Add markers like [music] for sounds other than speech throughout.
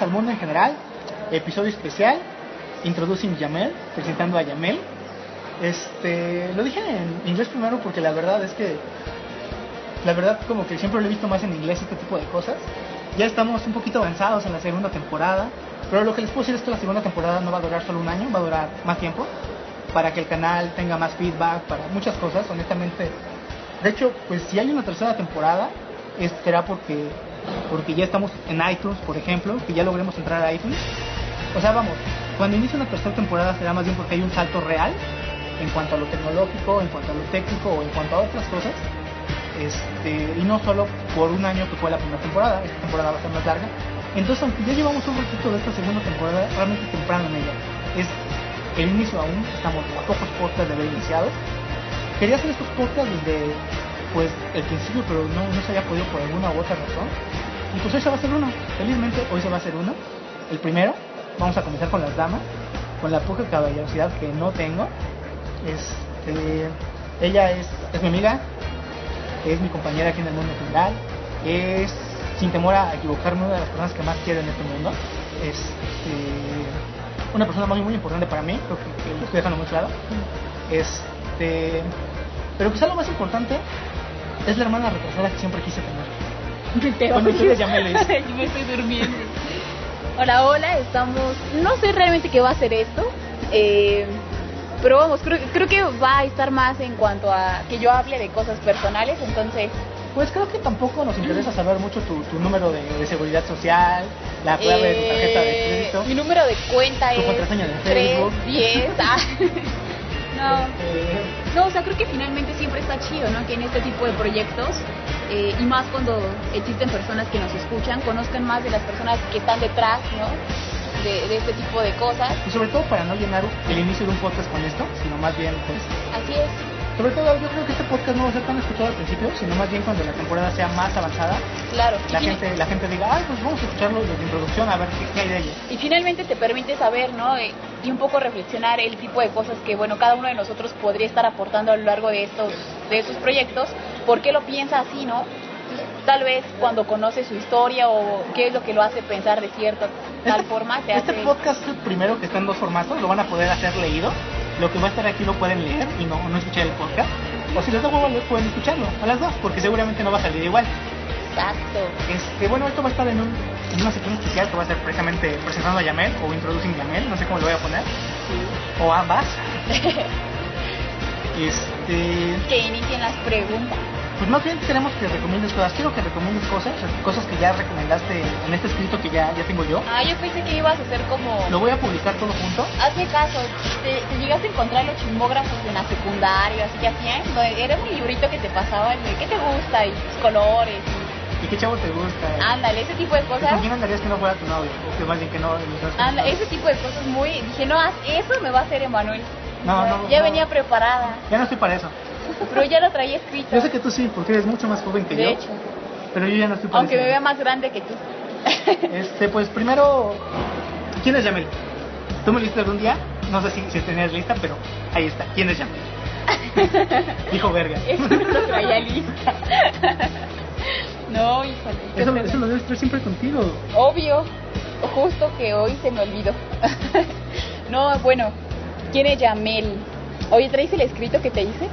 Bienvenidos al mundo en general, episodio especial, Introducing Yamel, presentando a Yamel. Este, lo dije en inglés primero porque la verdad es que, la verdad como que siempre lo he visto más en inglés este tipo de cosas. Ya estamos un poquito avanzados en la segunda temporada, pero lo que les puedo decir es que la segunda temporada no va a durar solo un año, va a durar más tiempo, para que el canal tenga más feedback, para muchas cosas, honestamente. De hecho, pues si hay una tercera temporada, será porque porque ya estamos en iTunes, por ejemplo, que ya logremos entrar a iTunes. O sea, vamos, cuando inicie una tercera temporada será más bien porque hay un salto real en cuanto a lo tecnológico, en cuanto a lo técnico o en cuanto a otras cosas. Este, y no solo por un año que fue la primera temporada, esta temporada va a ser más larga. Entonces, aunque ya llevamos un ratito de esta segunda temporada, realmente temprano en ella. Es el inicio aún, estamos a pocos podcasts de haber iniciado. Quería hacer estos podcasts desde pues el principio, pero no, se había podido por alguna u otra razón. Y pues hoy se va a hacer uno, felizmente hoy se va a hacer uno. El primero, vamos a comenzar con las damas, con la poca caballerosidad que no tengo. Este, ella es, es mi amiga, es mi compañera aquí en el mundo general, es, sin temor a equivocarme, una de las personas que más quiero en este mundo. Este, una persona muy, muy importante para mí, creo que, lo estoy dejando muy claro. Este, pero quizá lo más importante es la hermana retrasada que siempre quise tener. Te [laughs] Cuando ustedes ya me Yo [laughs] me estoy durmiendo. Hola, hola, estamos... No sé realmente qué va a ser esto, eh, pero vamos, creo, creo que va a estar más en cuanto a que yo hable de cosas personales, entonces... Pues creo que tampoco nos interesa saber mucho tu, tu número de, de, seguridad social, la clave de tu tarjeta de crédito. Mi número de cuenta tu es contraseña de 3, Facebook. 10, ah. [laughs] No, no, o sea, creo que finalmente siempre está chido, ¿no? Que en este tipo de proyectos, eh, y más cuando existen personas que nos escuchan, conozcan más de las personas que están detrás, ¿no? De, de este tipo de cosas. y sobre todo para no llenar el inicio de un podcast con esto, sino más bien, pues, Así es. Sobre todo yo creo que este podcast no va a ser tan escuchado al principio, sino más bien cuando la temporada sea más avanzada, Claro. La fin- gente, la gente diga, ay, pues vamos a escucharlo desde introducción a ver qué, qué hay de ello. Y finalmente te permite saber, ¿no? Eh, Y un poco reflexionar el tipo de cosas que, bueno, cada uno de nosotros podría estar aportando a lo largo de estos, de estos proyectos. ¿Por qué lo piensa así, no? Tal vez cuando conoce su historia o qué es lo que lo hace pensar de cierta tal forma, te Este hace... podcast primero que está en dos formatos, lo van a poder hacer leído. Lo que va a estar aquí lo pueden leer y no, no escuchar el podcast. O si les da huevo, pueden escucharlo a las dos, porque seguramente no va a salir igual. Exacto. Este, bueno, esto va a estar en, un, en una sección especial que va a ser precisamente presentando a Yamel o introducing Yamel, no sé cómo lo voy a poner, o ambas. [laughs] Este, Que inicien las preguntas. Pues más bien queremos que recomiendes cosas. Quiero que recomiendes cosas, cosas que ya recomendaste en este escrito que ya, ya tengo yo. Ah, yo pensé que ibas a hacer como... Lo voy a publicar todo junto. Hazme caso, te, te llegaste a encontrar los chismógrafos en la secundaria, así que hacían, era un librito que te pasaban de qué te gusta y tus colores, ¿Y qué chavo te gusta? y, ándale, ese tipo de ¿Y ¿Con cosas, quién andarías que no fuera tu novio? O que más bien que no... anda, ese tipo de cosas muy, dije, no, haz eso me va a hacer Emanuel. No, no, ya no. venía preparada, Ya no estoy para eso. Pero ya lo traía escrito, Yo sé que tú sí, porque eres mucho más joven que de yo. hecho, Pero yo ya no estoy aunque me vea más grande que tú. [laughs] Este, pues primero, ¿quién es Yamel? Tú me liste algún día, no sé si, si tenías lista, pero ahí está. ¿Quién es Yamel? [laughs] Dijo verga. Eso no lo traía lista. [laughs] no, híjole. Eso, eso lo debes traer siempre contigo. Obvio, justo que hoy se me olvidó. no, bueno, ¿quién es Yamel? Oye, ¿traes el escrito que te hice?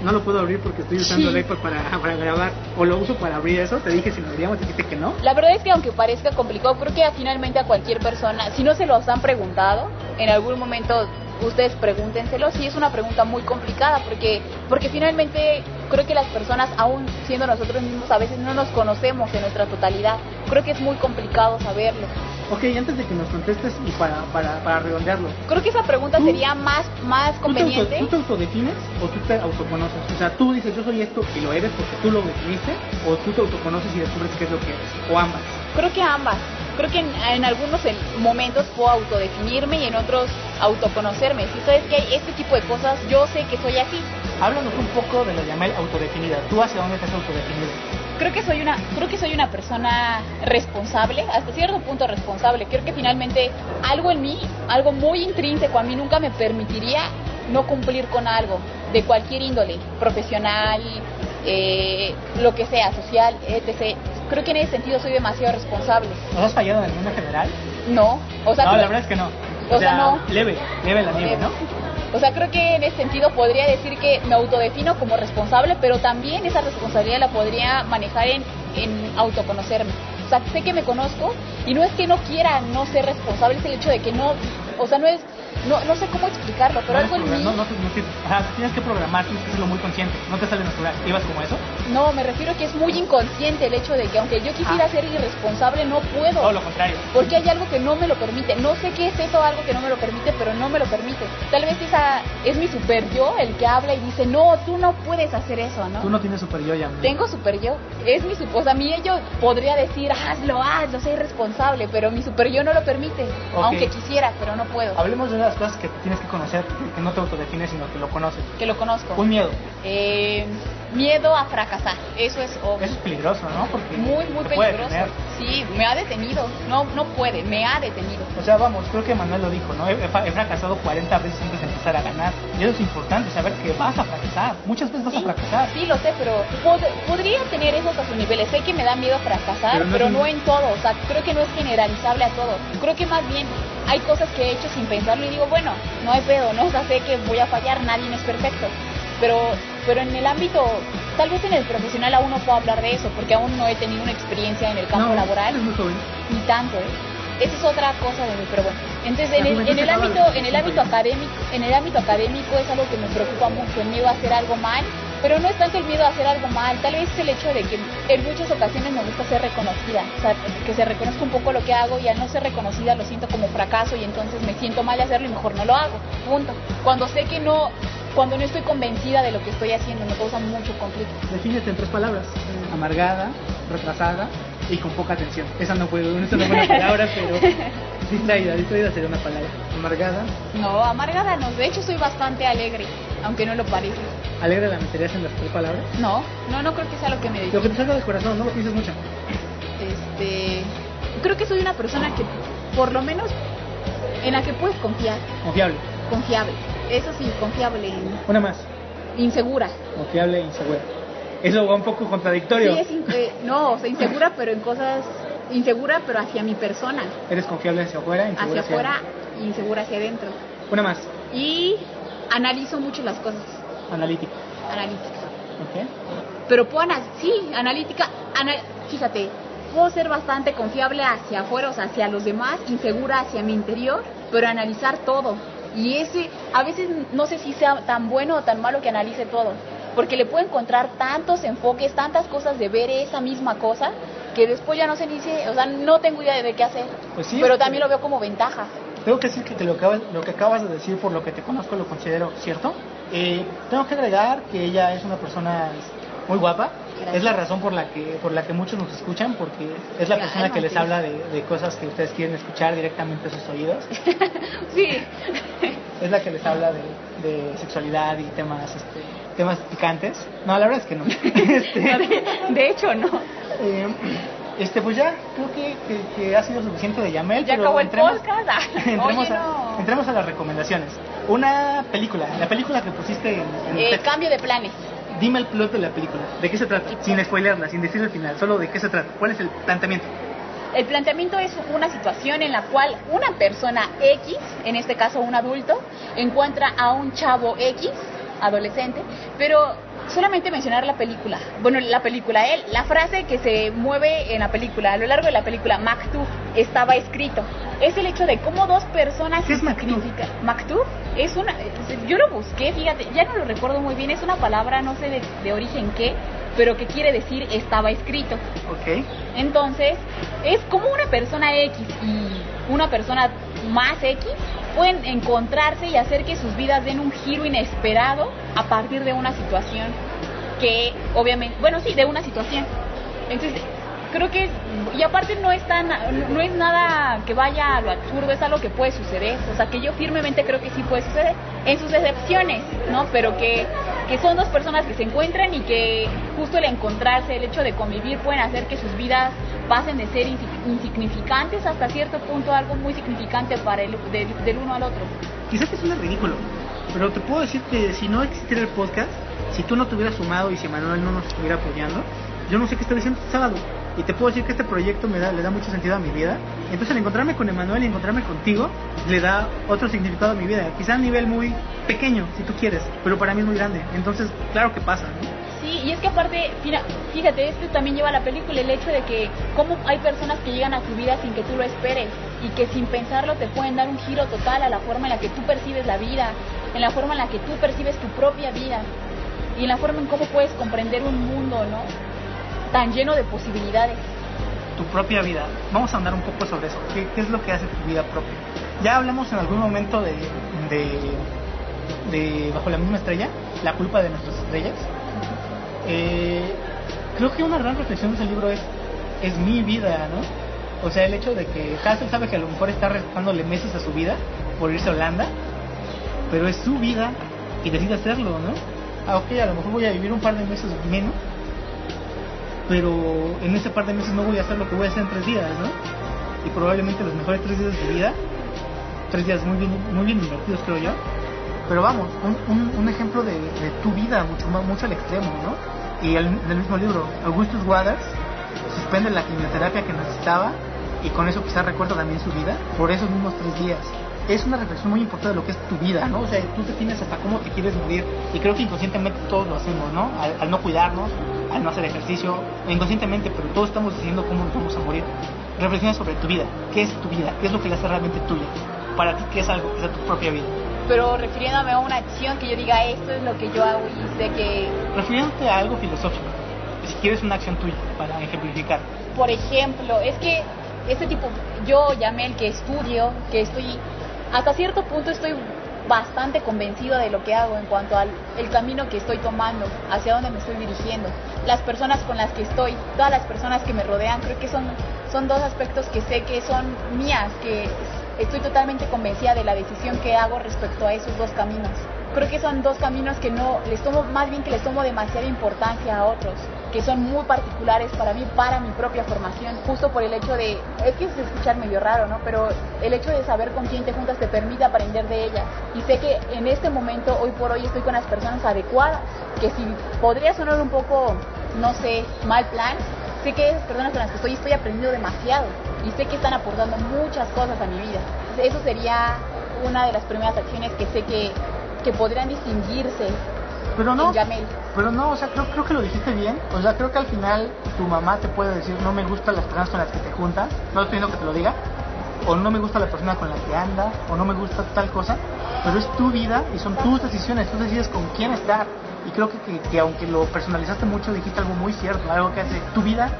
No lo puedo abrir porque estoy usando Sí. el iPad para, para grabar. O lo uso para abrir eso. Te dije si lo abríamos, dijiste que no. La verdad es que aunque parezca complicado, creo que finalmente a cualquier persona, si no se los han preguntado, en algún momento ustedes pregúntenselo, sí es una pregunta muy complicada porque porque finalmente creo que las personas aún siendo nosotros mismos a veces no nos conocemos en nuestra totalidad. Creo que es muy complicado saberlo. Ok, antes de que nos contestes y para, para, para redondearlo. Creo que esa pregunta sería más, más conveniente. ¿tú te, autodefines o tú te autoconoces? O sea, tú dices yo soy esto y lo eres porque tú lo definiste, o tú te autoconoces y descubres qué es lo que eres, o ambas. Creo que ambas. Creo que en, algunos momentos puedo autodefinirme y en otros autoconocerme. Si sabes que hay este tipo de cosas, yo sé que soy así. Háblanos un poco de la llamada autodefinida. ¿Tú hacia dónde estás autodefinida? Creo que soy una creo que soy una persona responsable hasta cierto punto responsable. Creo que finalmente algo en mí algo muy intrínseco a mí nunca me permitiría no cumplir con algo de cualquier índole profesional eh, lo que sea social etc creo que en ese sentido soy demasiado responsable. ¿No has fallado en el mundo general? no o sea no la verdad es que no. o, sea, no. leve leve la nieve no o sea, creo que en ese sentido podría decir que me autodefino como responsable, pero también esa responsabilidad la podría manejar en, en autoconocerme. O sea, sé que me conozco y no es que no quiera no ser responsable, es el hecho de que no, o sea, no es no, no sé cómo explicarlo, pero algo en mí... No, no, tienes que programar, tienes que hacerlo muy consciente, no te sale natural. ¿Ibas como eso? No, me refiero a que es muy inconsciente el hecho de que aunque yo quisiera ah. ser irresponsable, no puedo. Todo lo contrario. Porque hay algo que no me lo permite. No sé qué es eso, algo que no me lo permite, pero no me lo permite. Tal vez esa es mi super yo el que habla y dice, no, tú no puedes hacer eso, ¿no? Tú no tienes super yo ya. Tengo super yo. Es mi super... O sea, mi ello podría decir, hazlo, hazlo, soy responsable, pero mi super yo no lo permite. Aunque quisiera, pero no puedo. Hablemos de las cosas que tienes que conocer, que no te autodefines, sino que lo conoces. Que lo conozco. Un miedo. Eh, miedo a fracasar, eso es obvio. Eso es peligroso, ¿no? Porque muy, muy peligroso. Sí, me ha detenido. No, no puede, me ha detenido. O sea, vamos, creo que Manuel lo dijo, ¿no? He, fracasado 40 veces antes de empezar a ganar. Y eso es importante, saber que vas a fracasar. Muchas veces vas a fracasar. Sí, lo sé, pero podría tener esos a su niveles. Sé que me da miedo fracasar, pero, no, en todo. O sea, creo que no es generalizable a todo. Creo que más bien hay cosas que he hecho sin pensarlo y digo, bueno, no hay pedo, ¿no? O sea, sé que voy a fallar, nadie es perfecto. Pero, pero en el ámbito, tal vez en el profesional aún no puedo hablar de eso, porque aún no he tenido una experiencia en el campo laboral. Ni tanto, ¿eh? Esa es otra cosa de mí, pero bueno. Entonces, en el, en el ámbito, en el ámbito académico, en el ámbito académico es algo que me preocupa mucho, el miedo a hacer algo mal, pero no es tanto el miedo a hacer algo mal, tal vez es el hecho de que en muchas ocasiones me gusta ser reconocida, o sea, que se reconozca un poco lo que hago y al no ser reconocida lo siento como fracaso y entonces me siento mal de hacerlo y mejor no lo hago, punto. Cuando sé que no, cuando no estoy convencida de lo que estoy haciendo, me causa mucho conflicto. Defínete en tres palabras, amargada, retrasada y con poca atención. Esa no puedo, esa no una [laughs] palabra, pero distraída, distraída sería una palabra. Amargada. No, amargada no, de hecho soy bastante alegre, aunque no lo parezca. ¿Alegre la meterías en las tres palabras? No, no, no creo que sea lo que me digas. Lo que te salga del corazón, no lo pienses mucho. Este, creo que soy una persona que por lo menos en la que puedes confiar. Confiable. Confiable. Eso sí, confiable. Una más. Insegura. Confiable e insegura. Eso va un poco contradictorio. Sí, es eh, no, o sea, insegura, pero en cosas. Insegura, pero hacia mi persona. ¿Eres confiable hacia afuera? Insegura hacia, afuera y insegura hacia adentro. Una más. Y analizo mucho las cosas. Analítica. Analítica. Ok. Pero puedo, sí, analítica. fíjate, puedo ser bastante confiable hacia afuera, o sea, hacia los demás, insegura hacia mi interior, pero analizar todo. Y ese, a veces no sé si sea tan bueno o tan malo que analice todo, porque le puedo encontrar tantos enfoques, tantas cosas de ver esa misma cosa, que después ya no ni si, o sea, no tengo idea de qué hacer. Pues sí, pero también lo veo como ventaja. Tengo que decir que te lo, que acabas de decir, por lo que te conozco, lo considero cierto. Eh, tengo que agregar que ella es una persona muy guapa. Es la razón por la que por la que muchos nos escuchan, porque es la persona que les habla de, cosas que ustedes quieren escuchar directamente a sus oídos. [laughs] sí. Es la que les habla de, sexualidad y temas este, temas picantes. No, la verdad es que no. [laughs] Este, de, hecho, no. Eh, este, pues ya, creo que, ha sido suficiente de Yamel. Ya acabó el podcast. [laughs] entremos, a, entremos a las recomendaciones. Una película, la película que pusiste en, el Cambio de planes. Dime el plot de la película. ¿De qué se trata? Sin spoilerla, sin decir el final, solo de qué se trata. ¿Cuál es el planteamiento? El planteamiento es una situación en la cual una persona X, en este caso un adulto, encuentra a un chavo X, adolescente, pero solamente mencionar la película. Bueno, la película, él, la frase que se mueve en la película, a lo largo de la película, Maktub, estaba escrito. Es el hecho de cómo dos personas... ¿Qué es Maktub? Maktub es una... Yo lo busqué, fíjate, ya no lo recuerdo muy bien, es una palabra, no sé de, origen qué, pero que quiere decir estaba escrito. Ok. Entonces, es como una persona X y una persona más X pueden encontrarse y hacer que sus vidas den un giro inesperado a partir de una situación que obviamente, bueno, sí, de una situación. Entonces, creo que y aparte no es tan no es nada que vaya a lo absurdo es algo que puede suceder. O sea que yo firmemente creo que sí puede suceder en sus excepciones no pero que que son dos personas que se encuentran y que justo el encontrarse el hecho de convivir pueden hacer que sus vidas pasen de ser insignificantes hasta cierto punto algo muy significante para el del uno al otro. Quizás que suena ridículo pero te puedo decir que si no existiera el podcast si tú no te hubieras sumado y si Manuel no nos estuviera apoyando yo no sé qué estaría haciendo este sábado y te puedo decir que este proyecto me da, le da mucho sentido a mi vida. Entonces el encontrarme con Emanuel y encontrarme contigo le da otro significado a mi vida, quizá a nivel muy pequeño, si tú quieres, pero para mí es muy grande. Entonces, claro que pasa, Sí, y es que aparte, fíjate, esto también lleva a la película el hecho de que cómo hay personas que llegan a tu vida sin que tú lo esperes y que sin pensarlo te pueden dar un giro total a la forma en la que tú percibes la vida, en la forma en la que tú percibes tu propia vida y en la forma en cómo puedes comprender un mundo, ¿no? Tan lleno de posibilidades. Tu propia vida. Vamos a andar un poco sobre eso. ¿Qué, es lo que hace tu vida propia? Ya hablamos en algún momento de, de, Bajo la misma estrella, la culpa de nuestras estrellas. Eh, creo que una gran reflexión de ese libro es, es mi vida, ¿no? O sea, el hecho de que Hassel sabe que a lo mejor está restándole meses a su vida por irse a Holanda, pero es su vida y decide hacerlo, ¿no? Ah, ok, a lo mejor voy a vivir un par de meses menos, pero en ese par de meses no voy a hacer lo que voy a hacer en tres días, ¿no? Y probablemente los mejores tres días de vida, tres días muy bien, muy bien invertidos creo yo, pero vamos, un, un, ejemplo de, tu vida mucho más, mucho al extremo, ¿no? Y el, del mismo libro, Augustus Waters suspende la quimioterapia que necesitaba y con eso quizás recuerda también su vida por esos mismos tres días es una reflexión muy importante de lo que es tu vida, ¿no? O sea, tú defines hasta cómo te quieres morir y creo que inconscientemente todos lo hacemos, ¿no? Al, no cuidarnos, al no hacer ejercicio, inconscientemente, pero todos estamos diciendo cómo nos vamos a morir. Reflexiona sobre tu vida, ¿qué es tu vida? ¿Qué es lo que la hace realmente tuya? Para ti, ¿qué es algo que es tu propia vida? Pero refiriéndome a una acción que yo diga, esto es lo que yo hago y sé que... Refiriéndote a algo filosófico, si quieres una acción tuya, para ejemplificar. Por ejemplo, es que este tipo, yo llamé el que estudio, que estoy hasta cierto punto estoy bastante convencido de lo que hago en cuanto al el camino que estoy tomando, hacia dónde me estoy dirigiendo, las personas con las que estoy, todas las personas que me rodean, creo que son, son dos aspectos que sé que son mías, que estoy totalmente convencida de la decisión que hago respecto a esos dos caminos. Creo que son dos caminos que no les tomo, más bien que les tomo demasiada importancia a otros que son muy particulares para mí, para mi propia formación, justo por el hecho de, es que es escuchar medio raro, ¿no? Pero el hecho de saber con quién te juntas te permite aprender de ellas. Y sé que en este momento, hoy por hoy, estoy con las personas adecuadas, que si podría sonar un poco, no sé, mal plan, sé que esas personas con las que estoy estoy aprendiendo demasiado y sé que están aportando muchas cosas a mi vida. Eso sería una de las primeras acciones que sé que, que podrían distinguirse pero no, pero no, o sea, creo, creo que lo dijiste bien. O sea, creo que al final tu mamá te puede decir, no me gustan las personas con las que te juntas, no estoy pidiendo que te lo diga, o no me gusta la persona con la que anda, o no me gusta tal cosa, pero es tu vida y son tus decisiones, tú decides con quién estar. Y creo que, que, aunque lo personalizaste mucho, dijiste algo muy cierto, algo que hace tu vida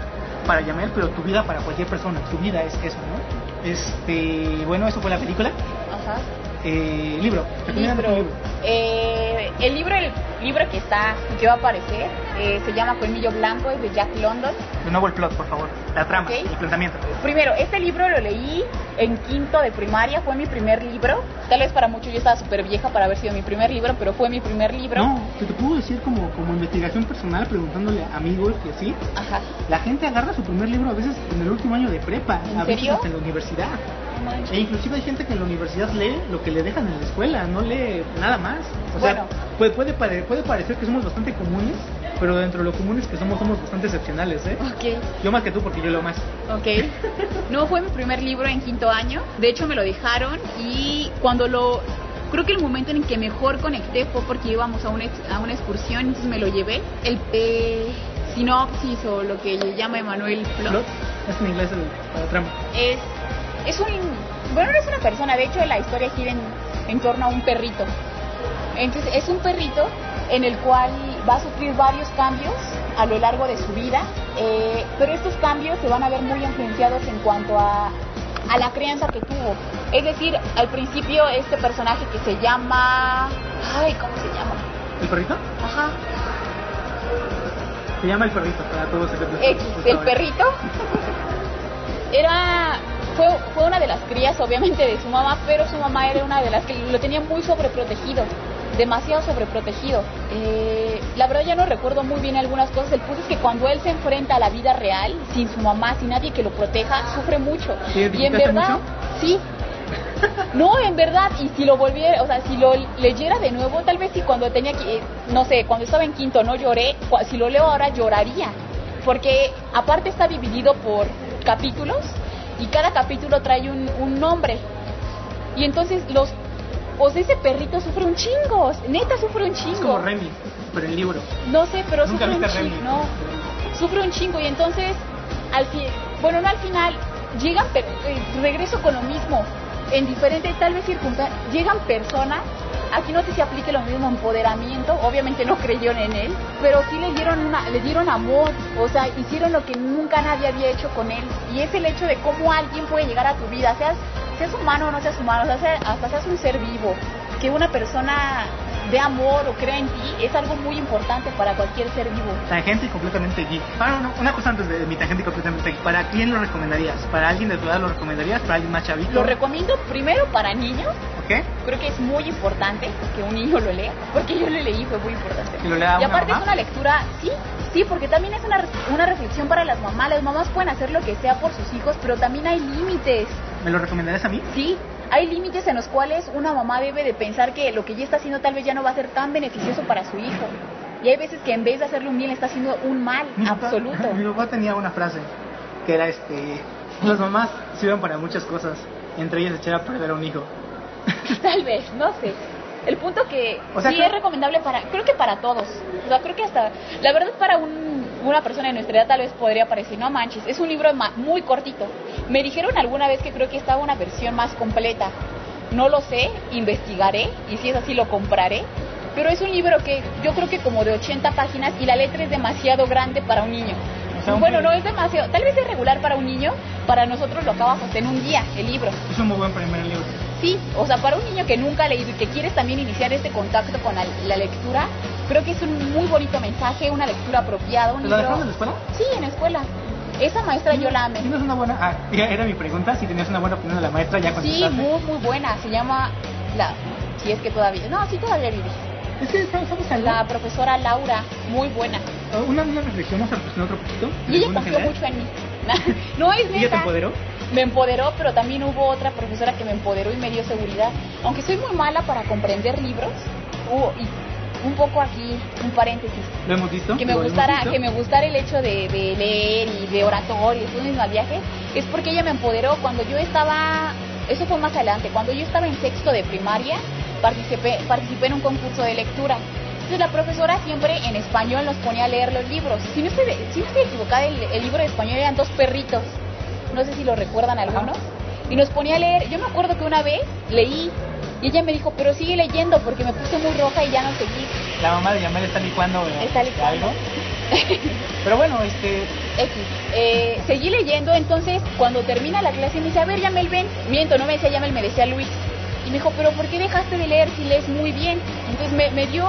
para Yamel, pero tu vida para cualquier persona, tu vida es eso, ¿no? Este, bueno, eso fue la película. Ajá. Eh, libro, libro. Eh, el libro, el libro que está, que va a aparecer, eh, se llama Colmillo Blanco, es de Jack London. De nuevo el plot, por favor, la trama, el planteamiento. Primero, este libro lo leí en quinto de primaria, fue mi primer libro. Tal vez para muchos yo estaba súper vieja para haber sido mi primer libro, pero fue mi primer libro. No, te, te puedo decir como, como investigación personal, preguntándole a amigos y así. Ajá. La gente agarra su primer libro a veces en el último año de prepa, a veces en la universidad. E inclusive hay gente que en la universidad lee lo que le dejan en la escuela, no lee nada más. O sea, puede, puede, puede parecer que somos bastante comunes, pero dentro de lo comunes que somos, somos bastante excepcionales, ¿eh? Ok. Yo más que tú porque yo leo más. Ok. No fue mi primer libro en quinto año, de hecho me lo dejaron y cuando lo... Creo que el momento en que mejor conecté fue porque íbamos a una, a una excursión, entonces me lo llevé. El eh, sinopsis o lo que le llama Emanuel plot. Es en inglés el, la trama. Es es un, bueno, no es una persona, de hecho la historia gira en, torno a un perrito. Entonces es un perrito en el cual va a sufrir varios cambios a lo largo de su vida, eh, pero estos cambios se van a ver muy influenciados en cuanto a, a la crianza que tuvo. Es decir, al principio este personaje que se llama... Ay, ¿cómo se llama? ¿El perrito? Ajá. Se llama el perrito, para todos X, el perrito. Era fue, fue una de las crías, obviamente, de su mamá, pero su mamá era una de las que lo tenía muy sobreprotegido, demasiado sobreprotegido. Eh, la verdad ya no recuerdo muy bien algunas cosas. El punto es que cuando él se enfrenta a la vida real, sin su mamá, sin nadie que lo proteja, sufre mucho. y en verdad, mucho? sí. No, en verdad, y si lo volviera, o sea, si lo leyera de nuevo, tal vez si cuando tenía que, no sé, cuando estaba en quinto no lloré, si lo leo ahora lloraría, porque aparte está dividido por capítulos y cada capítulo trae un, un nombre. Y entonces los pues ese perrito sufre un chingo, neta sufre un chingo. Es como Remy, pero el libro. No sé, pero sufre un chingo, no. Sufre un chingo y entonces al fin, bueno, no al final llegan pero, eh, regreso con lo mismo en diferentes tal vez circunstancias, llegan personas Aquí no si se aplique lo mismo empoderamiento, obviamente no creyeron en él, pero sí le dieron, una, le dieron amor, o sea, hicieron lo que nunca nadie había hecho con él. Y es el hecho de cómo alguien puede llegar a tu vida, seas, seas humano o no seas humano, o sea, hasta seas un ser vivo, que una persona de amor o crea en ti es algo muy importante para cualquier ser vivo. Tangente completamente geek. Ah, una cosa antes de mi tangente completamente geek. ¿Para quién lo recomendarías? ¿Para alguien de tu edad lo recomendarías? ¿Para alguien más chavito? Lo recomiendo primero para niños. ¿Ok? Creo que es muy importante que un niño lo lea, porque yo lo leí, fue muy importante. ¿Y, lo lea y aparte es una lectura, sí, sí, porque también es una, una reflexión para las mamás. Las mamás pueden hacer lo que sea por sus hijos, pero también hay límites. ¿Me lo recomendarías a mí? Sí, hay límites en los cuales una mamá debe de pensar que lo que ella está haciendo tal vez ya no va a ser tan beneficioso para su hijo. Y hay veces que en vez de hacerle un bien le está haciendo un mal absoluto. [laughs] mi papá tenía una frase que era este, las mamás sirven para muchas cosas, entre ellas echar a perder a un hijo. [laughs] tal vez, no sé. El punto que sí es recomendable para, creo que para todos. O sea, creo que hasta, la verdad para un, una persona de nuestra edad tal vez podría parecer, no manches, es un libro muy cortito. Me dijeron alguna vez que creo que estaba una versión más completa. No lo sé, investigaré y si es así lo compraré. Pero es un libro que yo creo que como de 80 páginas y la letra es demasiado grande para un niño. bueno, no es demasiado, tal vez es regular para un niño, para nosotros lo acabamos en un día, el libro. Es un muy buen primer libro sí, o sea, para un niño que nunca ha leído y que quieres también iniciar este contacto con la, lectura, creo que es un muy bonito mensaje, una lectura apropiada. Un ¿La libro... en la escuela? Sí, en la escuela. Esa maestra yo la amé. ¿Tienes una buena? Ah, era mi pregunta, si tenías una buena opinión de la maestra ya cuando Sí, muy, muy buena. Se llama la, si es que todavía, no, sí todavía vive. Es que ¿sabes algo? La profesora Laura, muy buena. Ah, una, una reflexión, vamos a reflexionar otro poquito. Y ella confió mucho en mí. [laughs] no es neta. ¿Y ella te empoderó? Me empoderó, pero también hubo otra profesora que me empoderó y me dio seguridad. Aunque soy muy mala para comprender libros, y un poco aquí, un paréntesis. ¿Lo hemos visto? Que me gustara, que me gustara el hecho de, leer y de oratorio y todo al viaje, es porque ella me empoderó cuando yo estaba, eso fue más adelante, cuando yo estaba en sexto de primaria, participé, participé en un concurso de lectura. Entonces la profesora siempre en español nos ponía a leer los libros. Si no estoy, si no estoy equivocada, el, el libro de español eran dos perritos no sé si lo recuerdan algunos, y nos ponía a leer. Yo me acuerdo que una vez leí y ella me dijo, pero sigue leyendo porque me puse muy roja y ya no seguí. La mamá de Yamel está licuando, está licuando. algo. [laughs] pero bueno, este... X. Eh, seguí leyendo, entonces cuando termina la clase me dice, a ver Yamel, ven. Miento, no me decía Yamel, me decía Luis. Y me dijo, pero ¿por qué dejaste de leer si lees muy bien? Entonces me, me dio,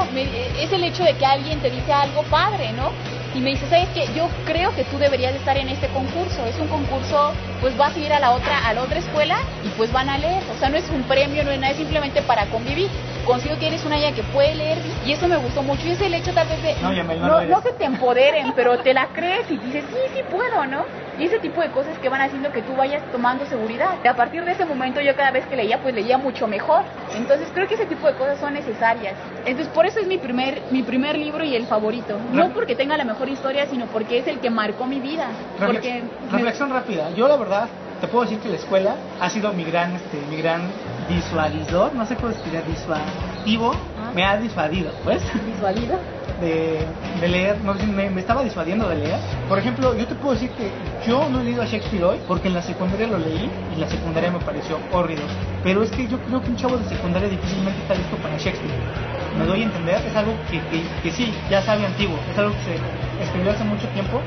es el hecho de que alguien te dice algo padre, ¿no? Y me dice, ¿sabes qué? Yo creo que tú deberías estar en este concurso. Es un concurso, pues vas a ir a la otra, a la otra escuela y pues van a leer. O sea, no es un premio, no es nada, es simplemente para convivir. Consigo que eres una ya que puede leer y eso me gustó mucho. Y es el hecho tal vez de, no, no, que te empoderen, pero te la crees y dices, sí, sí puedo, ¿no? Y ese tipo de cosas que van haciendo que tú vayas tomando seguridad. Y a partir de ese momento yo cada vez que leía, pues leía mucho mejor. Entonces creo que ese tipo de cosas son necesarias. Entonces por eso es mi primer, mi primer libro y el favorito. No porque tenga la mejor historia, sino porque es el que marcó mi vida. porque reflexión rápida. Yo la verdad te puedo decir que la escuela ha sido mi gran, este, mi gran visualizador, no sé cómo escribir, disuadivo, ah. me ha disuadido, pues. ¿Disuadido? De, de leer, no, me, me estaba disuadiendo de leer. Por ejemplo, yo te puedo decir que yo no he leído a Shakespeare hoy porque en la secundaria lo leí y la secundaria me pareció horrible. Pero es que yo creo que un chavo de secundaria difícilmente está listo para Shakespeare me doy a entender, es algo que, que, que sí, ya sabe antiguo, es algo que se escribió hace mucho tiempo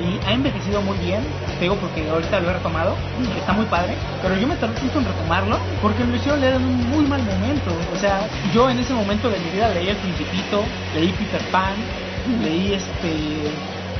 y ha envejecido muy bien, te digo porque ahorita lo he retomado, está muy padre, pero yo me tardé mucho en retomarlo porque me hicieron leer en un muy mal momento. O sea, yo en ese momento de mi vida leí El Principito, leí Peter Pan, leí este.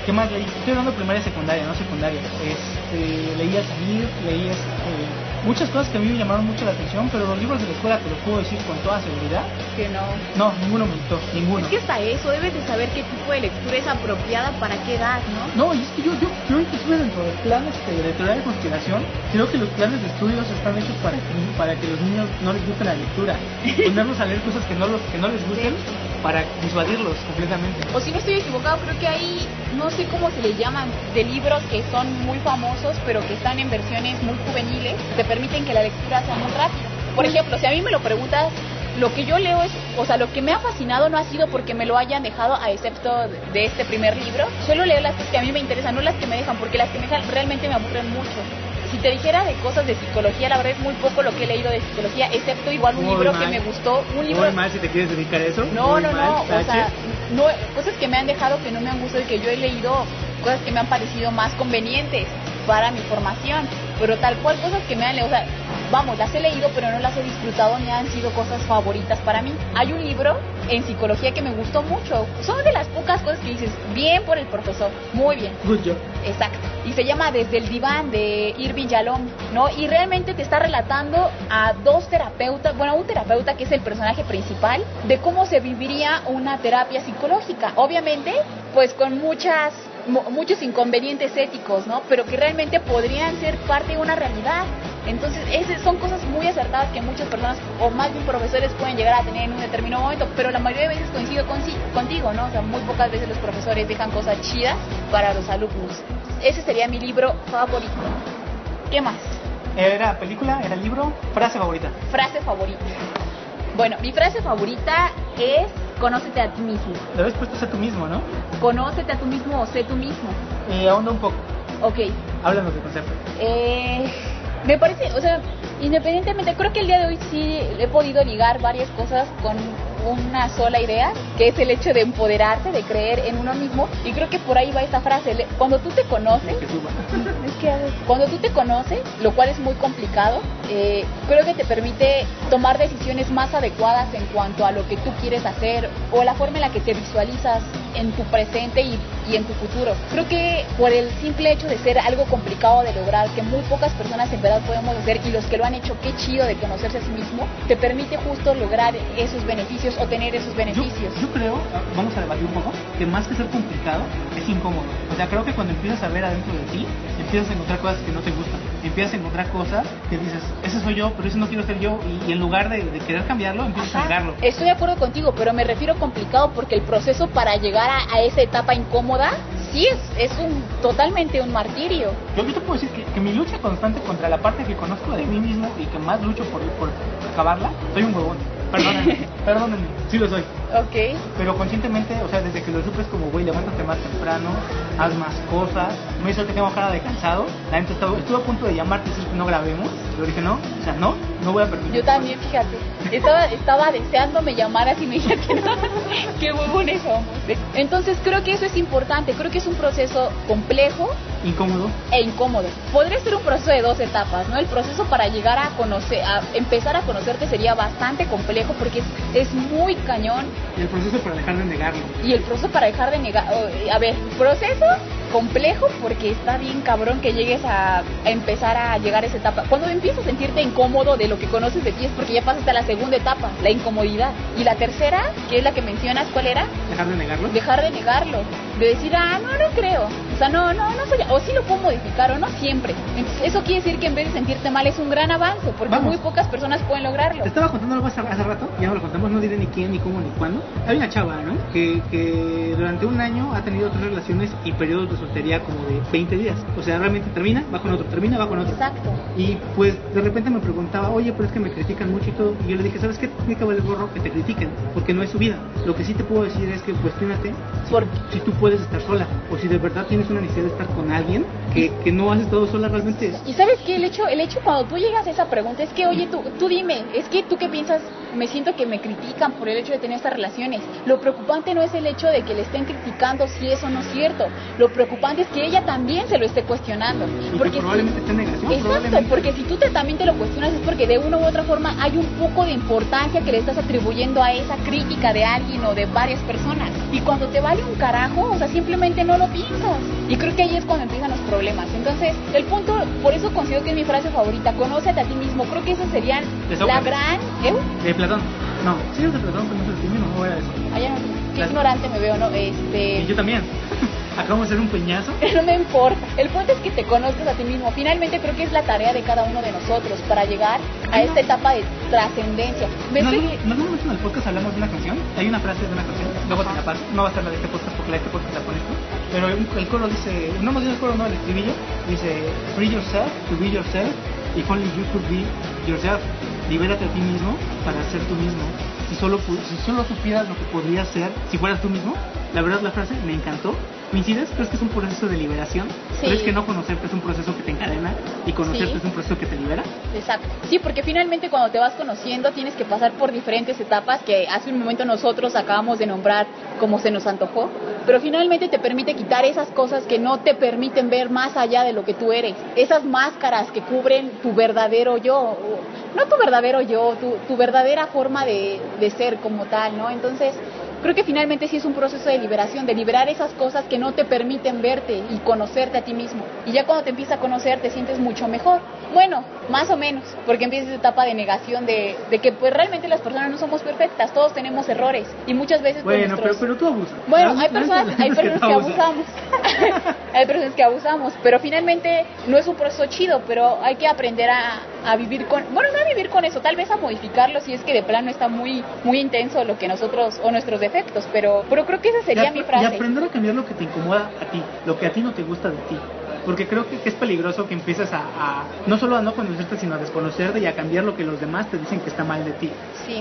¿Qué más leí? Estoy hablando de primaria y secundaria, no secundaria. Este, leí a Samir, leí este muchas cosas que a mí me llamaron mucho la atención, pero los libros de la escuela te lo puedo decir con toda seguridad. Que no. No, ninguno me gustó, ninguno. Es que hasta eso, debes de saber qué tipo de lectura es apropiada para qué edad, ¿no? No, y es que yo, yo, yo inclusive dentro del plan este, de teoría de conspiración, creo que los planes de estudios están hechos para que, para que los niños no les guste la lectura. [laughs] Ponerlos a leer cosas que no, los, que no les gusten para disuadirlos completamente. O si no estoy equivocado, creo que hay, no sé cómo se les llaman, de libros que son muy famosos, pero que están en versiones muy juveniles, te permiten que la lectura sea muy rápida. Por ejemplo, si a mí me lo preguntas, lo que yo leo es, o sea, lo que me ha fascinado no ha sido porque me lo hayan dejado, a excepto de este primer libro. Suelo leer las que a mí me interesan, no las que me dejan, porque las que me dejan realmente me aburren mucho si te dijera de cosas de psicología, la verdad es muy poco lo que he leído de psicología, excepto igual un libro que me gustó. Un libro... Muy mal si te quieres dedicar a eso. No, no, no. O sea, no, cosas que me han dejado que no me han gustado y que yo he leído cosas que me han parecido más convenientes para mi formación, pero tal cual cosas que me han leído, o sea, vamos, las he leído pero no las he disfrutado ni han sido cosas favoritas para mí. Hay un libro en psicología que me gustó mucho, son de las pocas cosas que dices, bien por el profesor, muy bien. Job. Exacto. Y se llama Desde el diván de Irving Yalom, ¿no? Y realmente te está relatando a dos terapeutas, bueno, un terapeuta que es el personaje principal, de cómo se viviría una terapia psicológica. Obviamente, pues con muchas muchos inconvenientes éticos, ¿no? Pero que realmente podrían ser parte de una realidad. Entonces, esas son cosas muy acertadas que muchas personas, o más bien profesores, pueden llegar a tener en un determinado momento, pero la mayoría de veces coincido con, contigo, ¿no? O sea, muy pocas veces los profesores dejan cosas chidas para los alumnos. Ese sería mi libro favorito. ¿Qué más? ¿Era película? ¿Era libro? ¿Frase favorita? Frase favorita. Bueno, mi frase favorita es conócete a ti mismo. Lo habéis puesto sé tú mismo, ¿no? Conócete a tú mismo o sé tú mismo. Eh, ahonda un poco. Ok. Háblanos del concepto. Eh, me parece, o sea, independientemente, creo que el día de hoy sí he podido ligar varias cosas con una sola idea, que es el hecho de empoderarte, de creer en uno mismo. Y creo que por ahí va esta frase. Cuando tú te conoces, es que cuando tú te conoces, lo cual es muy complicado, eh, creo que te permite tomar decisiones más adecuadas en cuanto a lo que tú quieres hacer o la forma en la que te visualizas en tu presente y, y en tu futuro. Creo que por el simple hecho de ser algo complicado de lograr, que muy pocas personas en verdad podemos hacer y los que lo han hecho, qué chido de conocerse a sí mismo, te permite justo lograr esos beneficios o tener esos beneficios. Yo, creo, vamos a debatir un poco, que más que ser complicado, es incómodo. O sea, creo que cuando empiezas a ver adentro de ti, empiezas a encontrar cosas que no te gustan. Empiezas a encontrar cosas que dices, ese soy yo, pero ese no quiero ser yo. Y, en lugar de, querer cambiarlo, empiezas a negarlo. Estoy de acuerdo contigo, pero me refiero complicado porque el proceso para llegar a, esa etapa incómoda sí es, es un totalmente un martirio. Yo, yo te puedo decir que, que, mi lucha constante contra la parte que conozco de mí mismo y que más lucho por, por acabarla, soy un huevón. Perdónenme, [laughs] perdónenme, sí lo soy. Ok. Pero conscientemente, o sea, desde que lo supe es como, güey, levántate más temprano, haz más cosas. Me hizo que tengo cara de cansado. La gente estuvo, estuvo a punto de llamarte y decir que no grabemos. Pero dije, no, o sea, no, no voy a permitir. Yo también, fíjate. Estaba, estaba deseando me llamaras y me dijera que no. [laughs] Qué huevones somos. Entonces creo que eso es importante. Creo que es un proceso complejo. Incómodo. E incómodo. Podría ser un proceso de dos etapas, ¿no? El proceso para llegar a conocer, a empezar a conocerte sería bastante complejo porque es, es muy cañón y el proceso para dejar de negarlo. Y el proceso para dejar de negar... A ver, proceso complejo porque está bien cabrón que llegues a, empezar a llegar a esa etapa. Cuando empiezas a sentirte incómodo de lo que conoces de ti es porque ya pasaste a la segunda etapa, la incomodidad. Y la tercera, que es la que mencionas, ¿cuál era? Dejar de negarlo. Dejar de negarlo. De decir, ah, no, no creo. O sea, no, no, no soy. O sí lo puedo modificar o no siempre. Entonces, eso quiere decir que en vez de sentirte mal es un gran avance porque muy pocas personas pueden lograrlo. Te estaba contando algo hace, hace rato, ya no lo contamos, no diré ni quién, ni cómo, ni cuándo. Hay una chava, ¿no? Que, que durante un año ha tenido tres relaciones y periodos de soltería como de 20 días. O sea, realmente termina, va con otro, termina, va con otro. Exacto. Y pues de repente me preguntaba, oye, pero es que me critican mucho y todo. Y yo le dije, ¿sabes qué? Me acaba el gorro que te critiquen, porque no es su vida. Lo que sí te puedo decir es que cuestionate si tú puedes estar sola o si de verdad tienes una necesidad de estar con alguien que, que no has estado sola realmente. Y sabes qué, el hecho, el hecho cuando tú llegas a esa pregunta es que, oye, tú, tú dime, es que tú qué piensas me siento que me critican por el hecho de tener estas relaciones. Lo preocupante no es el hecho de que le estén criticando si eso no es cierto. Lo preocupante es que ella también se lo esté cuestionando. porque probablemente esté negación. Exacto, porque si tú te, también te lo cuestionas es porque de una u otra forma hay un poco de importancia que le estás atribuyendo a esa crítica de alguien o de varias personas. Y cuando te vale un carajo, o sea, simplemente no lo piensas. Y creo que ahí es cuando empiezan los problemas. Entonces, el punto, por eso considero que es mi frase favorita, conócete a ti mismo. Creo que esa sería la gran... ¿eh? De Platón. No, sí es de Platón, no es el mismo, no voy a decir. Ah, ya no, qué ignorante me veo, ¿no? Este... Y yo también. [laughs] Acabamos de hacer un peñazo. [laughs] no me importa. El punto es que te conozcas a ti mismo. Finalmente creo que es la tarea de cada uno de nosotros para llegar a esta etapa de trascendencia. ¿En algún momento en el podcast hablamos de una canción? Hay una frase de una canción. Luego te la paso. No va a ser la de este podcast porque la de este podcast la pones tú. Pero el coro dice, no más bien el coro, no, el estribillo. Dice, free yourself to be yourself if only you could be yourself. Libérate a ti mismo para ser tú mismo. Si solo, si solo supieras lo que podrías ser si fueras tú mismo, la verdad la frase me encantó ¿Coincides? ¿Crees que es un proceso de liberación? ¿Crees que no conocerte es un proceso que te encadena y conocerte es un proceso que te libera? Exacto. Sí, porque finalmente cuando te vas conociendo tienes que pasar por diferentes etapas que hace un momento nosotros acabamos de nombrar como se nos antojó, pero finalmente te permite quitar esas cosas que no te permiten ver más allá de lo que tú eres, esas máscaras que cubren tu verdadero yo, no tu verdadero yo, tu, tu verdadera forma de, de ser como tal, ¿no? Entonces, creo que finalmente sí es un proceso de liberación, de liberar esas cosas que no te permiten verte y conocerte a ti mismo. Y ya cuando te empiezas a conocer te sientes mucho mejor. Bueno, más o menos, porque empieza esa etapa de negación de, que pues realmente las personas no somos perfectas, todos tenemos errores y muchas veces... Pues, bueno, pero, pero, tú abusas. Bueno, hay personas, hay personas que, abusamos, [laughs] hay personas que abusamos, pero finalmente no es un proceso chido, pero hay que aprender a, a vivir con, bueno, no a vivir con eso, tal vez a modificarlo si es que de plano está muy, muy intenso lo que nosotros o nuestros defectos, pero, pero creo que esa sería mi frase. Y aprender a cambiar lo que te incomoda a ti, lo que a ti no te gusta de ti porque creo que, es peligroso que empieces a, no solo a no conocerte, sino a desconocerte y a cambiar lo que los demás te dicen que está mal de ti.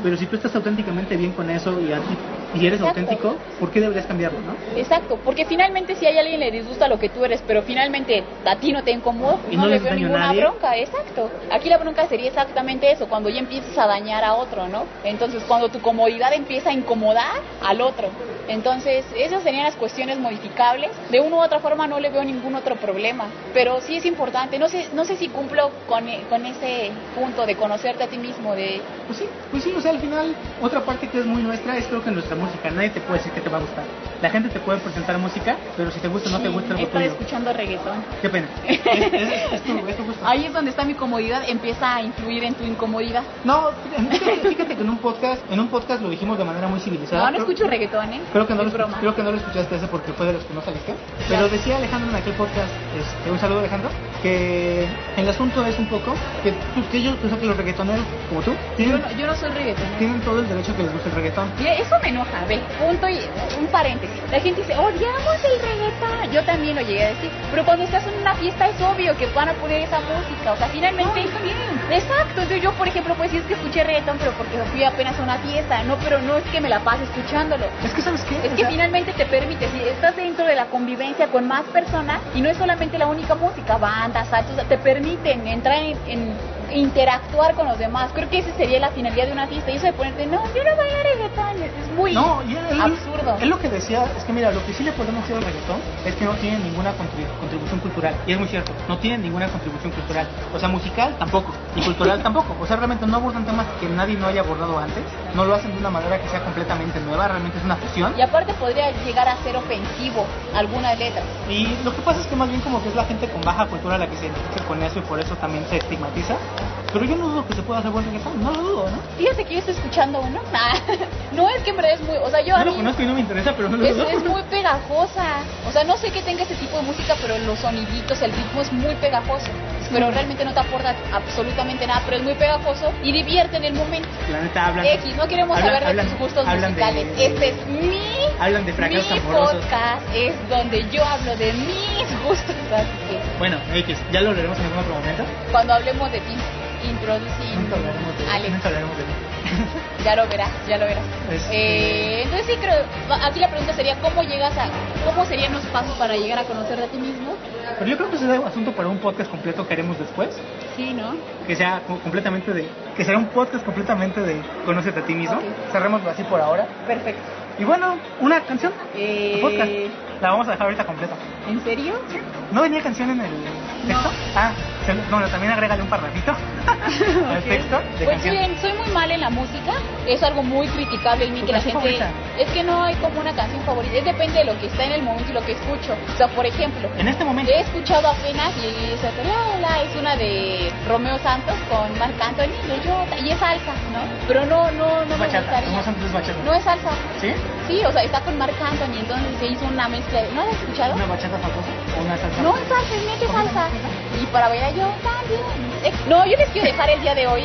Pero si tú estás auténticamente bien con eso y, a ti, y eres auténtico, ¿por qué deberías cambiarlo, no? Exacto, porque finalmente si hay alguien le disgusta lo que tú eres, pero finalmente a ti no te incomoda, no, no le veo ninguna bronca, exacto. Aquí la bronca sería exactamente eso, cuando ya empiezas a dañar a otro, ¿no? Entonces, cuando tu comodidad empieza a incomodar al otro. Entonces, esas serían las cuestiones modificables. De una u otra forma no le veo ningún otro problema, pero sí es importante. No sé, no sé si cumplo con, con ese punto de conocerte a ti mismo, de... Pues sí, pues sí, o sea, al final, otra parte que es muy nuestra es creo que nuestra música. Nadie te puede decir que te va a gustar. La gente te puede presentar música, pero si te gusta o no te gusta es Estoy escuchando reggaetón. Qué pena. [laughs] Ahí es donde está mi comodidad, empieza a influir en tu incomodidad. No, fíjate, que en un podcast, en un podcast lo dijimos de manera muy civilizada. No, no escucho reggaetón, ¿eh? Creo que no, lo, creo que no lo escuchaste ese porque fue de los que no saliste. Pero decía Alejandro en aquel podcast, este, un saludo Alejandro, que el asunto es un poco que, pues, que ellos, que los reggaetoneros como tú, tienen, yo, no, yo no soy reggaetonero. Tienen todo el derecho que les guste el reggaetón. Eso me enoja, ve, punto y un paréntesis. La gente dice, odiamos el reggaetón. Yo también lo llegué a decir. Pero cuando estás en una fiesta es obvio que van a poner esa música. O sea, finalmente. No, Exacto. Entonces yo, por ejemplo, pues sí es que escuché reggaetón, pero porque fui apenas a una fiesta. No, pero no es que me la pase escuchándolo. Es que, ¿sabes qué? Es que finalmente te permite, si estás dentro de la convivencia con más personas, y no es solamente la única música, bandas, te permiten entrar en interactuar con los demás. Creo que esa sería la finalidad de una fiesta. Y eso de ponerte, no, yo no voy a reggaetón, es muy absurdo. Es lo que decía, es que mira, lo que sí le podemos decir al reggaetón es que no tiene ninguna contribución cultural. Y es muy cierto, no tiene ninguna contribución cultural. O sea, musical tampoco, y cultural [laughs] tampoco. O sea, realmente no abordan temas que nadie no haya abordado antes. No lo hacen de una manera que sea completamente nueva, realmente es una fusión. Y aparte podría llegar a ser ofensivo alguna letra. Y lo que pasa es que más bien como que es la gente con baja cultura la que se identifica con eso y por eso también se estigmatiza. Pero yo no dudo que se pueda hacer buen reggaetón, no lo dudo, ¿no? Fíjate que yo estoy escuchando uno. [laughs] no es que en verdad es muy. O sea, yo. No lo conozco y no me interesa, pero no lo es, dudo. Es muy pegajosa. O sea, no sé qué tenga ese tipo de música, pero los soniditos, el ritmo es muy pegajoso. Pero realmente no te aporta absolutamente nada, pero es muy pegajoso y divierte en el momento. La neta hablan. X, no queremos saber de tus gustos musicales. este es mi. Hablan de fracasos mi podcast es donde yo hablo de mis gustos. Así que. Bueno, X, ya lo leeremos en algún otro momento. Cuando hablemos de ti. Introducing Alex. [laughs] Ya lo verás, ya lo verás. Este- Eh, entonces sí creo, aquí la pregunta sería, ¿cómo llegas a, cómo serían los pasos para llegar a conocerte a ti mismo? Pero yo creo que ese es asunto para un podcast completo que haremos después. Sí, ¿no? Que sea co- completamente de. Que será un podcast completamente de Conócete a ti mismo. Ok. Cerrémoslo así por ahora. Perfecto. Y bueno, una canción. Eh, de podcast. La vamos a dejar ahorita completa. ¿En serio? ¿No venía canción en el texto? Ah, se- no, no, también agrégale un parrafito [laughs] al texto de Pues canción. bien, soy muy mal en la música. Es algo muy criticable en mí ¿Tu que la gente. favorita? Es que no hay como una canción favorita. Es depende de lo que está en el momento y lo que escucho. O sea, por ejemplo, En este momento. he escuchado apenas y esa la, la, es una de Romeo Santos con Marc Anthony y yo y es salsa, ¿no? Pero no, no, no Es me bachata. gustaría. Romeo Santos es bachata. No es salsa. ¿Sí? Sí, o sea, está con Marc Anthony, entonces se hizo una mezcla. ¿No la has escuchado? ¿Una bachata famosa o una salsa? No, es salsa, es salsa. Y para bailar yo también. No, yo les quiero dejar el día de hoy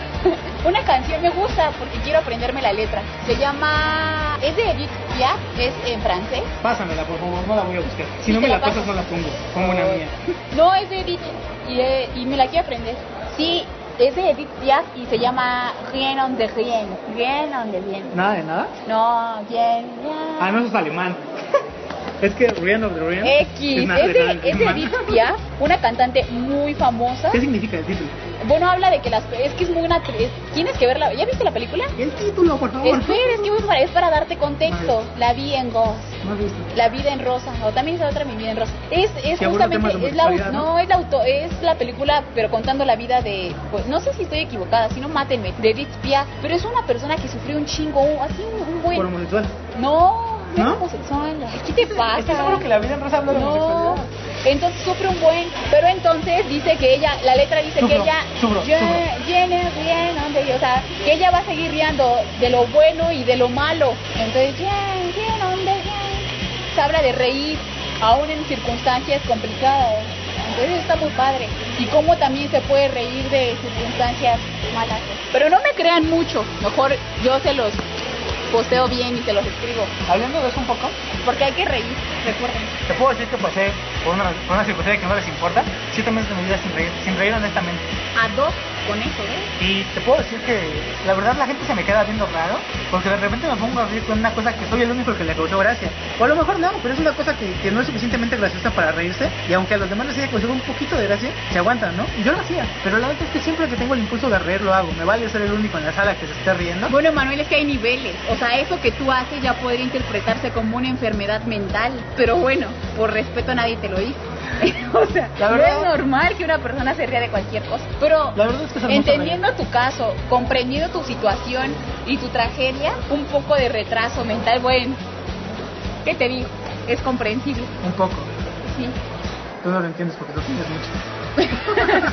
[laughs] una canción, me gusta porque quiero aprenderme la letra. Se llama, es de Edith Piaf, es en francés. Pásamela, por favor, no la voy a buscar. Si Sí, no me la la pasas, no la pongo. Como una mía. [laughs] No, es de Edith y, eh, y me la quiero aprender. Sí, es de Edith Piaf y se llama Rien on de Rien. Rien on de Rien. ¿Nada de nada? No, bien, bien. Ah, no, eso es alemán. [laughs] es que Rihanna of the Rihanna X, es, de, es de. Edith Piaf, una cantante muy famosa. ¿Qué significa el título? Bueno, habla de que las es que es muy una es- tienes que verla. ¿Ya viste la película? El título, por favor. Espera, es que para- es para darte contexto. La vi en Ghost. No has visto. La vida en rosa, o también es otra mi vida en rosa. Es, es justamente, es la, no, ¿no? es la auto, es la película, pero contando la vida de, pues, no sé si estoy equivocada, si no mátenme, de Edith Piaf, pero es una persona que sufrió un chingo, así un, un buen, Por homosexual. no, no, homosexual, ¿qué te pasa? ¿Estás seguro que la vida en rosa habla de No, homosexualidad? entonces sufre un buen, pero entonces dice que ella, la letra dice que Sufro, ella, sufro, "Ye- sufro". llene bien, o sea, que ella va a seguir riendo de lo bueno y de lo malo, entonces, "Ye- ye- donde, ye". se habla de reír, aún en circunstancias complicadas, entonces está muy padre, y cómo también se puede reír de circunstancias malas, pero no me crean mucho, mejor yo se los posteo bien y se los escribo, Hablando de eso un poco, porque hay que reír, recuerden. te puedo decir que pasé por una, por una circunstancia que no les importa, siete meses de mi vida sin reír, sin reír honestamente. a dos con eso, ¿eh? Y te puedo decir que la verdad la gente se me queda viendo raro, porque de repente me pongo a reír con una cosa que soy el único que le causó gracia. O a lo mejor no, pero es una cosa que, que no es suficientemente graciosa para reírse, y aunque a los demás les haya causado un poquito de gracia, se aguantan, ¿no? Y yo lo hacía, pero la verdad es que siempre que tengo el impulso de reír lo hago, me vale ser el único en la sala que se esté riendo. Bueno, Manuel, es que hay niveles. O sea, eso que tú haces ya podría interpretarse como una enfermedad mental. Pero bueno, por respeto nadie te lo dice. [laughs] o sea, La no es normal que una persona se ría de cualquier cosa. Pero La verdad es que es hermoso entendiendo tu caso, comprendiendo tu situación y tu tragedia, un poco de retraso mental, bueno, ¿qué te digo? Es comprensible. Un poco. Sí. Tú no lo entiendes porque tú tienes mucho. [laughs]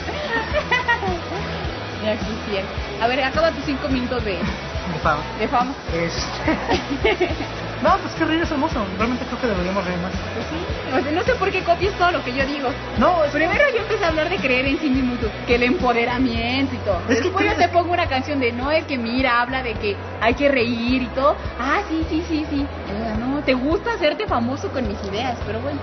Ya quisiera. A ver, acaba tus cinco minutos de, De fama. de fama. Este... [laughs] no, pues que reír es hermoso. Realmente creo que deberíamos reír más. Pues sí. No sé por qué copias todo lo que yo digo. No, es Primero yo empecé a hablar de creer en sí mismo, que el empoderamiento y todo. Es que Después yo crees- te pongo una canción de no, es que mira, habla de que hay que reír y todo. Ah, sí, sí, sí, sí. Sea, no, te gusta hacerte famoso con mis ideas, pero bueno,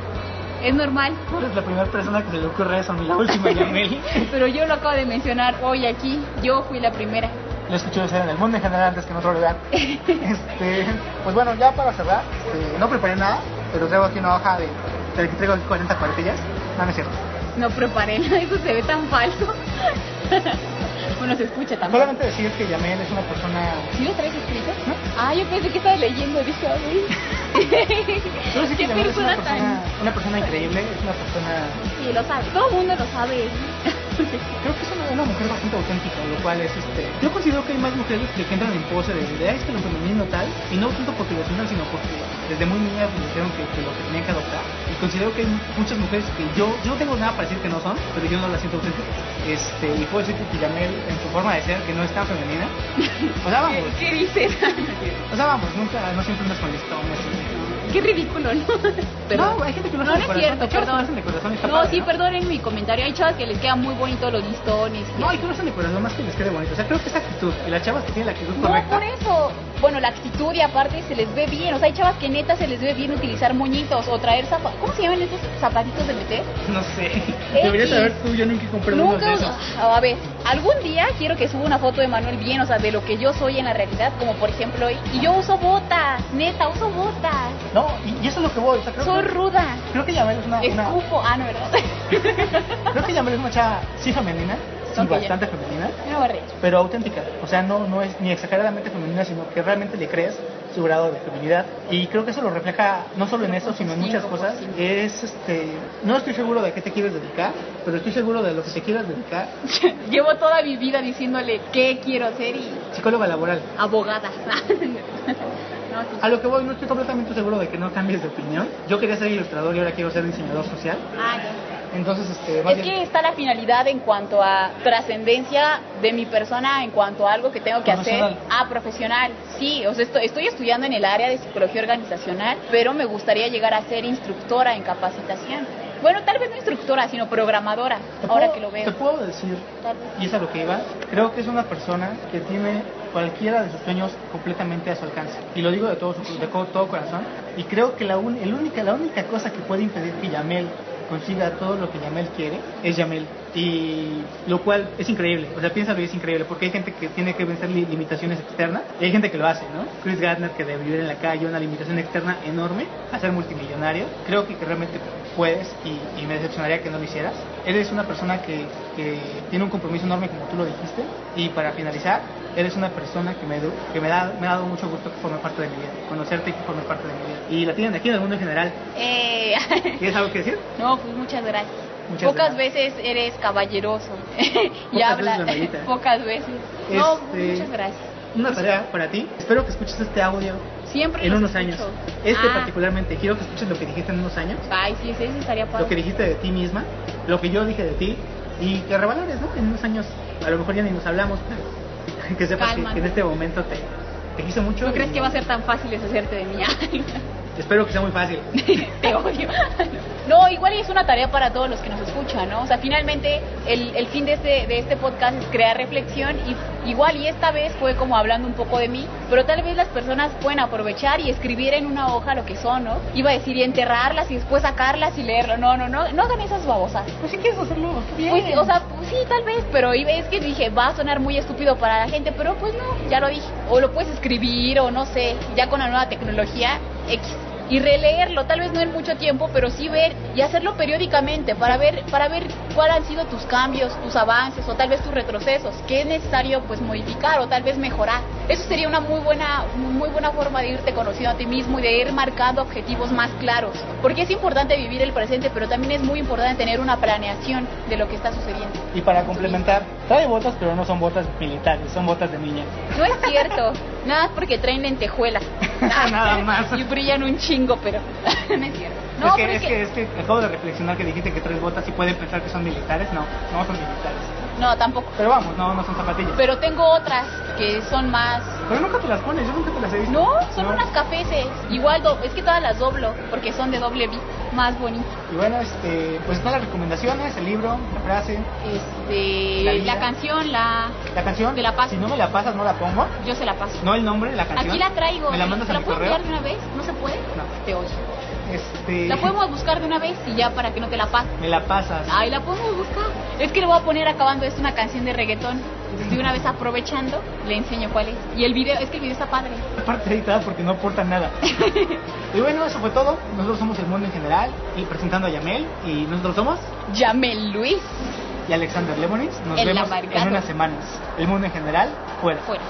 es normal. Tú eres la primera persona que se le ocurre eso, ni la última, [laughs] Yamel. Pero yo lo acabo de mencionar hoy aquí, yo fui la primera. Lo escuché decir en el mundo en general antes que en otro lugar. [laughs] Este, pues bueno, ya para cerrar, este, no preparé nada, pero traigo aquí una hoja de, de que traigo aquí 40 cuartillas. No, no es cierto. No preparé nada, eso se ve tan falso. [laughs] bueno, se escucha también. Solamente decir que Yamel es una persona... ¿Sí lo traes escrito? ¿No? Ah, yo pensé que estaba leyendo, dije. [laughs] Solo decir que ¿Qué Yamel es una persona tan...? persona, una persona increíble, es una persona... Sí, lo sabe, todo el mundo lo sabe. Creo que es una, una mujer bastante auténtica, lo cual es este. Yo considero que hay más mujeres que entran en pose de idea es que lo femenino tal, y no tanto porque lo sientan, sino porque desde muy niñas me dijeron que, que lo que tenían que adoptar. Y considero que hay muchas mujeres que yo, yo no tengo nada para decir que no son, pero yo no las siento auténticas. Este, y puedo decir que Yamel, en su forma de ser, que no es tan femenina. O sea, vamos, ¿Qué, [laughs] qué dices? o sea, vamos, nunca, no siempre andas con listones. y- Qué ridículo, ¿no? [laughs] No, hay gente que lo no, hace no de es corazón. cierto, Hay perdón. hacen de corazón No, padre, sí, ¿no? perdonen mi comentario. Hay chavas que les quedan muy bonitos los listones. No, y que lo hacen de corazón, más que les quede bonito. O sea, creo que es actitud. Y las chavas que tienen la actitud No, correcta. por eso. Bueno, la actitud y aparte se les ve bien. O sea, hay chavas que neta se les ve bien utilizar moñitos o traer zapatos. ¿Cómo se llaman estos zapatitos de meter? No sé. Deberías saber tú, yo nunca compré Nunca. de esos. A ver, algún día quiero que suba una foto de Manuel bien, o sea, de lo que yo soy en la realidad, como por ejemplo hoy. Y yo uso botas, neta, uso botas. No, y, eso es lo que voy. O sea, creo Soy que, ruda. creo que Yamel es una, una- Escupo. Ah, no, ¿verdad? [laughs] creo que Yamel es una chava sí femenina, ya. bastante femenina, pero auténtica. O sea, no, no es ni exageradamente femenina, sino que realmente le crees su grado de feminidad. Y creo que eso lo refleja no solo en eso, sino en muchas cosas. Es, este, no estoy seguro de qué te quieres dedicar, pero estoy seguro de lo que te quieras dedicar. [laughs] Llevo toda mi vida diciéndole qué quiero ser y Psicóloga laboral. abogada. [laughs] A lo que voy, no estoy completamente seguro de que no cambies de opinión. Yo quería ser ilustrador y ahora quiero ser diseñador social. Ah, ya. Entonces, este, Es bien- que está la finalidad en cuanto a trascendencia de mi persona, en cuanto a algo que tengo que hacer. Ah, profesional. Sí, o sea, estoy, estoy estudiando en el área de psicología organizacional, pero me gustaría llegar a ser instructora en capacitación. Bueno, tal vez no instructora, sino programadora, ¿Te ahora puedo- que lo veo. Te puedo decir, Tal vez. y es a lo que iba, creo que es una persona que tiene cualquiera de sus sueños completamente a su alcance. Y lo digo de todo, su- de todo corazón. Y creo que la, un- el única, la única cosa que puede impedir que Yamel consiga todo lo que Yamel quiere es Yamel. Y lo cual es increíble. O sea, piénsalo y es increíble. Porque hay gente que tiene que vencer li- limitaciones externas y hay gente que lo hace, ¿no? Chris Gardner que de vivir en la calle, una limitación externa enorme a ser multimillonario. Creo que, que realmente puedes y, y me decepcionaría que no lo hicieras. Eres una persona que, que tiene un compromiso enorme como tú lo dijiste. Y para finalizar, eres una persona que me, que me, da, me ha dado mucho gusto que forme parte de mi vida. Conocerte y que forme parte de mi vida. Y la tienen aquí en el mundo en general. Eh, [laughs] ¿Tienes algo que decir? no, pues muchas gracias. Muchas pocas gracias. veces eres caballeroso [laughs] y Pocas habla veces, Amelita. pocas veces. No, Este, muchas gracias. Una tarea para ti. Espero que escuches este audio Siempre en unos escucho. años. Este Ah, particularmente. Quiero que escuches lo que dijiste en unos años. Ay, sí, sí, sí, estaría padre. Lo que dijiste de ti misma. Lo que yo dije de ti. Y que revalores, ¿no? En unos años. A lo mejor ya ni nos hablamos. Pero [laughs] que sepas que, que en este momento te, te quise mucho. ¿No crees que va a ser tan fácil deshacerte de mí? [laughs] Espero que sea muy fácil. Te odio. No, igual y es una tarea para todos los que nos escuchan, ¿no? O sea, finalmente el, el fin de este, de este podcast es crear reflexión y igual y esta vez fue como hablando un poco de mí, pero tal vez las personas pueden aprovechar y escribir en una hoja lo que son, ¿no? Iba a decir y enterrarlas y después sacarlas y leerlo. No, no, no, no hagan esas babosas. Pues si quieres hacerlo, bien. Pues, sí, o sea, pues sí, tal vez, pero es que dije, va a sonar muy estúpido para la gente, pero pues no, ya lo dije. O lo puedes escribir, o no sé, ya con la nueva tecnología, X. Y releerlo, tal vez no en mucho tiempo, pero sí ver y hacerlo periódicamente para ver, para ver cuáles han sido tus cambios, tus avances o tal vez tus retrocesos, qué es necesario pues modificar o tal vez mejorar. Eso sería una muy buena, muy buena forma de irte conociendo a ti mismo y de ir marcando objetivos más claros. Porque es importante vivir el presente, pero también es muy importante tener una planeación de lo que está sucediendo. Y para complementar, trae botas, pero no son botas militares, son botas de niña. No es cierto, nada más porque traen lentejuelas. [laughs] Nada más. Y brillan un chingo, pero [laughs] no es cierto. No, es, que, es, que, es que acabo de reflexionar que dijiste que traes botas y pueden pensar que son militares. No, no son militares. No, tampoco. Pero vamos, no, no son zapatillas. Pero tengo otras que son más... Pero nunca te las pones, yo nunca te las he visto. No, son No. unas cafeses. Igual, do- es que todas las doblo, porque son de doble V, más bonito. Y bueno, este, pues están las recomendaciones, el libro, la frase, Este, La la, canción, la... la canción. Te la paso. Si no me la pasas, no la pongo. Yo se la paso. No el nombre, la canción. Aquí la traigo. ¿Me la ¿sí? mandas ¿Te a la mi correo? de una vez? ¿No se puede? No. Te odio. Este, La podemos buscar de una vez y ya para que no te la pase. Me la pasas. Ay, la podemos buscar. Es que le voy a poner acabando esto una canción de reggaetón. Entonces, de una vez aprovechando, le enseño cuál es. Y el video, es que el video está padre. Aparte editada porque no aporta nada. [laughs] y bueno, eso fue todo. Nosotros somos el mundo en general. Y presentando a Yamel. Y nosotros somos Yamel Luis, y Alexander Lemonis. Nos El vemos en unas semanas. El mundo en general, fuera. fuera.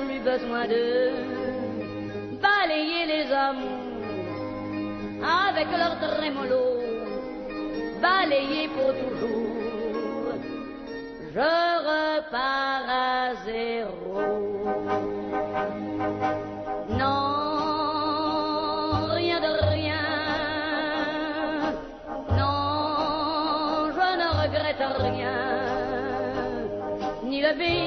Plus besoin de balayer les amours avec leur trémolo, balayer pour toujours. Je repars à zéro. Non, rien de rien. Non, je ne regrette rien. Ni le bien